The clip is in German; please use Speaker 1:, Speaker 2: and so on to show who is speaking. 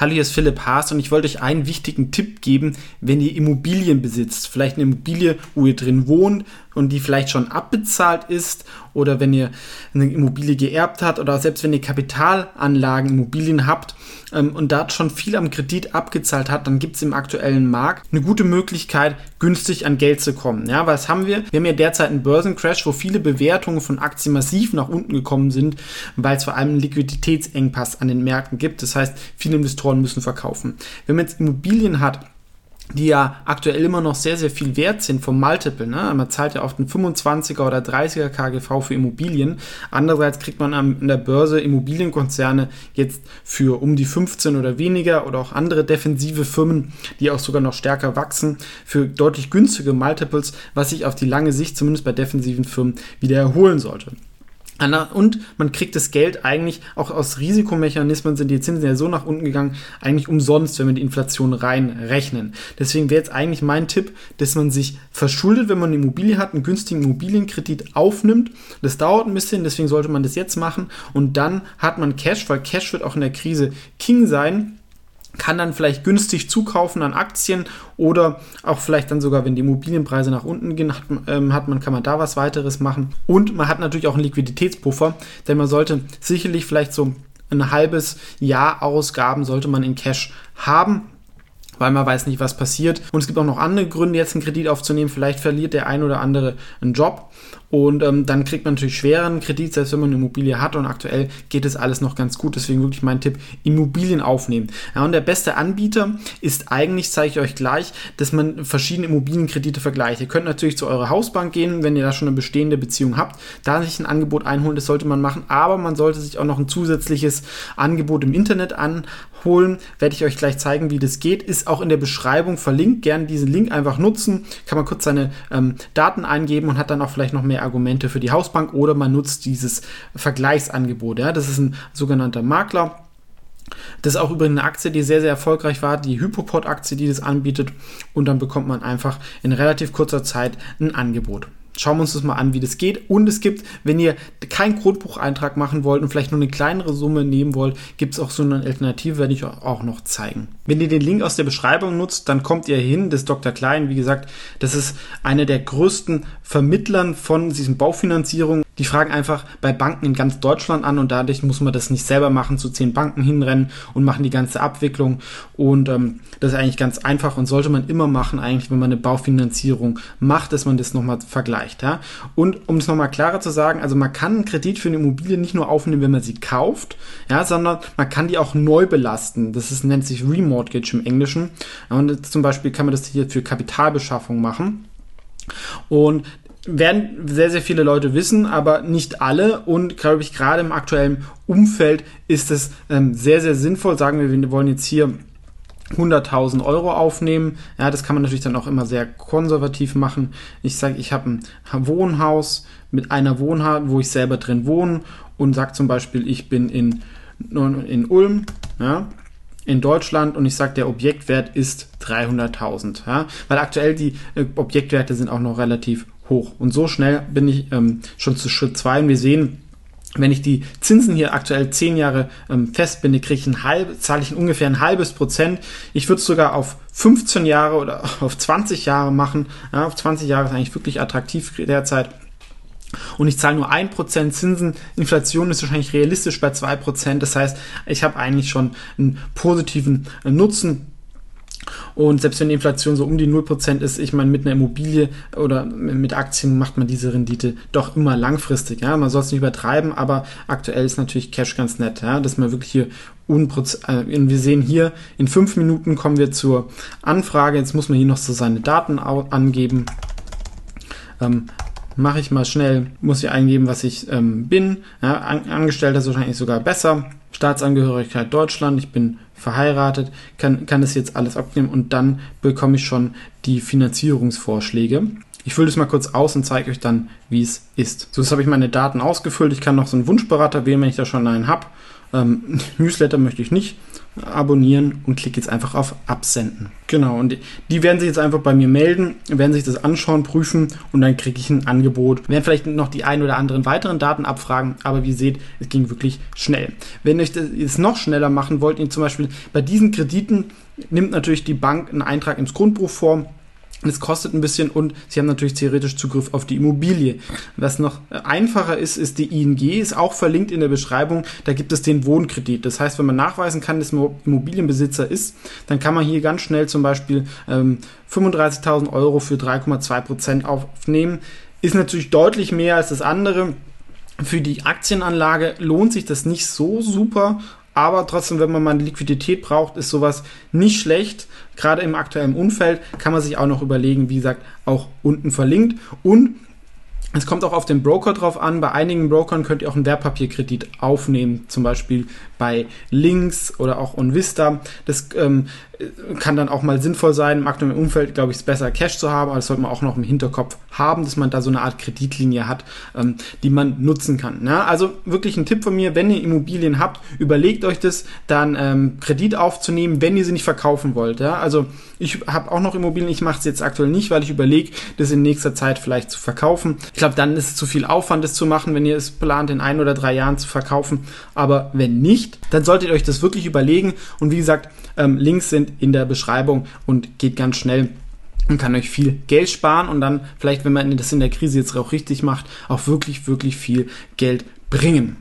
Speaker 1: Hallo, hier ist Philipp Haas und ich wollte euch einen wichtigen Tipp geben, wenn ihr Immobilien besitzt. Vielleicht eine Immobilie, wo ihr drin wohnt und die vielleicht schon abbezahlt ist oder wenn ihr eine Immobilie geerbt habt oder selbst wenn ihr Kapitalanlagen, Immobilien habt ähm, und da schon viel am Kredit abgezahlt hat, dann gibt es im aktuellen Markt eine gute Möglichkeit, günstig an Geld zu kommen. Ja, was haben wir? Wir haben ja derzeit einen Börsencrash, wo viele Bewertungen von Aktien massiv nach unten gekommen sind, weil es vor allem einen Liquiditätsengpass an den Märkten gibt. Das heißt, viele Investoren müssen verkaufen. Wenn man jetzt Immobilien hat, die ja aktuell immer noch sehr, sehr viel wert sind vom Multiple. Ne? Man zahlt ja oft einen 25er oder 30er KGV für Immobilien. Andererseits kriegt man an der Börse Immobilienkonzerne jetzt für um die 15 oder weniger oder auch andere defensive Firmen, die auch sogar noch stärker wachsen, für deutlich günstige Multiples, was sich auf die lange Sicht zumindest bei defensiven Firmen wieder erholen sollte. Und man kriegt das Geld eigentlich auch aus Risikomechanismen, sind die Zinsen ja so nach unten gegangen, eigentlich umsonst, wenn wir die Inflation reinrechnen. Deswegen wäre jetzt eigentlich mein Tipp, dass man sich verschuldet, wenn man eine Immobilie hat, einen günstigen Immobilienkredit aufnimmt. Das dauert ein bisschen, deswegen sollte man das jetzt machen. Und dann hat man Cash, weil Cash wird auch in der Krise King sein kann dann vielleicht günstig zukaufen an Aktien oder auch vielleicht dann sogar, wenn die Immobilienpreise nach unten gehen, hat, ähm, hat, man, kann man da was weiteres machen. Und man hat natürlich auch einen Liquiditätspuffer, denn man sollte sicherlich vielleicht so ein halbes Jahr Ausgaben sollte man in Cash haben weil man weiß nicht, was passiert. Und es gibt auch noch andere Gründe, jetzt einen Kredit aufzunehmen. Vielleicht verliert der ein oder andere einen Job und ähm, dann kriegt man natürlich schweren Kredit, selbst wenn man eine Immobilie hat. Und aktuell geht es alles noch ganz gut. Deswegen wirklich mein Tipp, Immobilien aufnehmen. Ja, und der beste Anbieter ist eigentlich, zeige ich euch gleich, dass man verschiedene Immobilienkredite vergleicht. Ihr könnt natürlich zu eurer Hausbank gehen, wenn ihr da schon eine bestehende Beziehung habt, da sich ein Angebot einholen, das sollte man machen. Aber man sollte sich auch noch ein zusätzliches Angebot im Internet anholen. Werde ich euch gleich zeigen, wie das geht. Ist auch in der Beschreibung verlinkt. Gerne diesen Link einfach nutzen. Kann man kurz seine ähm, Daten eingeben und hat dann auch vielleicht noch mehr Argumente für die Hausbank oder man nutzt dieses Vergleichsangebot. Ja? Das ist ein sogenannter Makler. Das ist auch übrigens eine Aktie, die sehr, sehr erfolgreich war, die Hypoport-Aktie, die das anbietet. Und dann bekommt man einfach in relativ kurzer Zeit ein Angebot. Schauen wir uns das mal an, wie das geht. Und es gibt, wenn ihr keinen Grundbucheintrag machen wollt und vielleicht nur eine kleinere Summe nehmen wollt, gibt es auch so eine Alternative, werde ich auch noch zeigen. Wenn ihr den Link aus der Beschreibung nutzt, dann kommt ihr hin. Das Dr. Klein, wie gesagt, das ist einer der größten Vermittlern von diesen Baufinanzierungen. Die fragen einfach bei Banken in ganz Deutschland an und dadurch muss man das nicht selber machen, zu zehn Banken hinrennen und machen die ganze Abwicklung. Und ähm, das ist eigentlich ganz einfach und sollte man immer machen, eigentlich, wenn man eine Baufinanzierung macht, dass man das nochmal vergleicht. Ja? Und um es nochmal klarer zu sagen, also man kann einen Kredit für eine Immobilie nicht nur aufnehmen, wenn man sie kauft, ja, sondern man kann die auch neu belasten. Das ist, nennt sich Remortgage im Englischen. Und zum Beispiel kann man das hier für Kapitalbeschaffung machen. Und werden sehr, sehr viele Leute wissen, aber nicht alle. Und glaube ich, gerade im aktuellen Umfeld ist es ähm, sehr, sehr sinnvoll. Sagen wir, wir wollen jetzt hier 100.000 Euro aufnehmen. Ja, das kann man natürlich dann auch immer sehr konservativ machen. Ich sage, ich habe ein Wohnhaus mit einer Wohnart, wo ich selber drin wohne und sage zum Beispiel, ich bin in, in Ulm, ja, in Deutschland und ich sage, der Objektwert ist 300.000. Ja, weil aktuell die äh, Objektwerte sind auch noch relativ hoch. Und so schnell bin ich ähm, schon zu Schritt 2 und wir sehen, wenn ich die Zinsen hier aktuell 10 Jahre ähm, festbinde, kriege ich ein halb, zahle ich ungefähr ein halbes Prozent. Ich würde es sogar auf 15 Jahre oder auf 20 Jahre machen. Ja, auf 20 Jahre ist eigentlich wirklich attraktiv derzeit. Und ich zahle nur 1% Zinsen. Inflation ist wahrscheinlich realistisch bei 2%. Das heißt, ich habe eigentlich schon einen positiven äh, Nutzen und selbst wenn die Inflation so um die 0% ist, ich meine, mit einer Immobilie oder mit Aktien macht man diese Rendite doch immer langfristig. Ja? Man soll es nicht übertreiben, aber aktuell ist natürlich Cash ganz nett, ja? dass man wirklich hier äh, wir sehen hier, in fünf Minuten kommen wir zur Anfrage. Jetzt muss man hier noch so seine Daten angeben. Ähm, Mache ich mal schnell, muss ich eingeben, was ich ähm, bin. Ja, An Angestellter ist wahrscheinlich sogar besser. Staatsangehörigkeit Deutschland, ich bin verheiratet, kann, kann das jetzt alles abnehmen und dann bekomme ich schon die Finanzierungsvorschläge. Ich fülle das mal kurz aus und zeige euch dann, wie es ist. So, jetzt habe ich meine Daten ausgefüllt. Ich kann noch so einen Wunschberater wählen, wenn ich da schon einen habe. Ähm, Newsletter möchte ich nicht abonnieren und klicke jetzt einfach auf Absenden. Genau, und die werden sich jetzt einfach bei mir melden, werden sich das anschauen, prüfen und dann kriege ich ein Angebot. Werden vielleicht noch die ein oder anderen weiteren Daten abfragen, aber wie ihr seht, es ging wirklich schnell. Wenn ihr es noch schneller machen wollt, ihr zum Beispiel bei diesen Krediten nimmt natürlich die Bank einen Eintrag ins Grundbuch vor es kostet ein bisschen und Sie haben natürlich theoretisch Zugriff auf die Immobilie. Was noch einfacher ist, ist die ING, ist auch verlinkt in der Beschreibung. Da gibt es den Wohnkredit. Das heißt, wenn man nachweisen kann, dass man Immobilienbesitzer ist, dann kann man hier ganz schnell zum Beispiel ähm, 35.000 Euro für 3,2 Prozent aufnehmen. Ist natürlich deutlich mehr als das andere. Für die Aktienanlage lohnt sich das nicht so super, aber trotzdem, wenn man mal Liquidität braucht, ist sowas nicht schlecht. Gerade im aktuellen Umfeld kann man sich auch noch überlegen, wie gesagt, auch unten verlinkt. Und es kommt auch auf den Broker drauf an. Bei einigen Brokern könnt ihr auch einen Wertpapierkredit aufnehmen, zum Beispiel bei Links oder auch OnVista. Das ähm, kann dann auch mal sinnvoll sein. Im aktuellen Umfeld, glaube ich, ist besser Cash zu haben, aber das sollte man auch noch im Hinterkopf haben, dass man da so eine Art Kreditlinie hat, ähm, die man nutzen kann. Ja, also wirklich ein Tipp von mir, wenn ihr Immobilien habt, überlegt euch das, dann ähm, Kredit aufzunehmen, wenn ihr sie nicht verkaufen wollt. Ja, also ich habe auch noch Immobilien, ich mache es jetzt aktuell nicht, weil ich überlege, das in nächster Zeit vielleicht zu verkaufen. Ich glaube, dann ist es zu viel Aufwand, das zu machen, wenn ihr es plant, in ein oder drei Jahren zu verkaufen. Aber wenn nicht, dann solltet ihr euch das wirklich überlegen. Und wie gesagt, ähm, Links sind in der Beschreibung und geht ganz schnell und kann euch viel Geld sparen und dann vielleicht, wenn man das in der Krise jetzt auch richtig macht, auch wirklich, wirklich viel Geld bringen.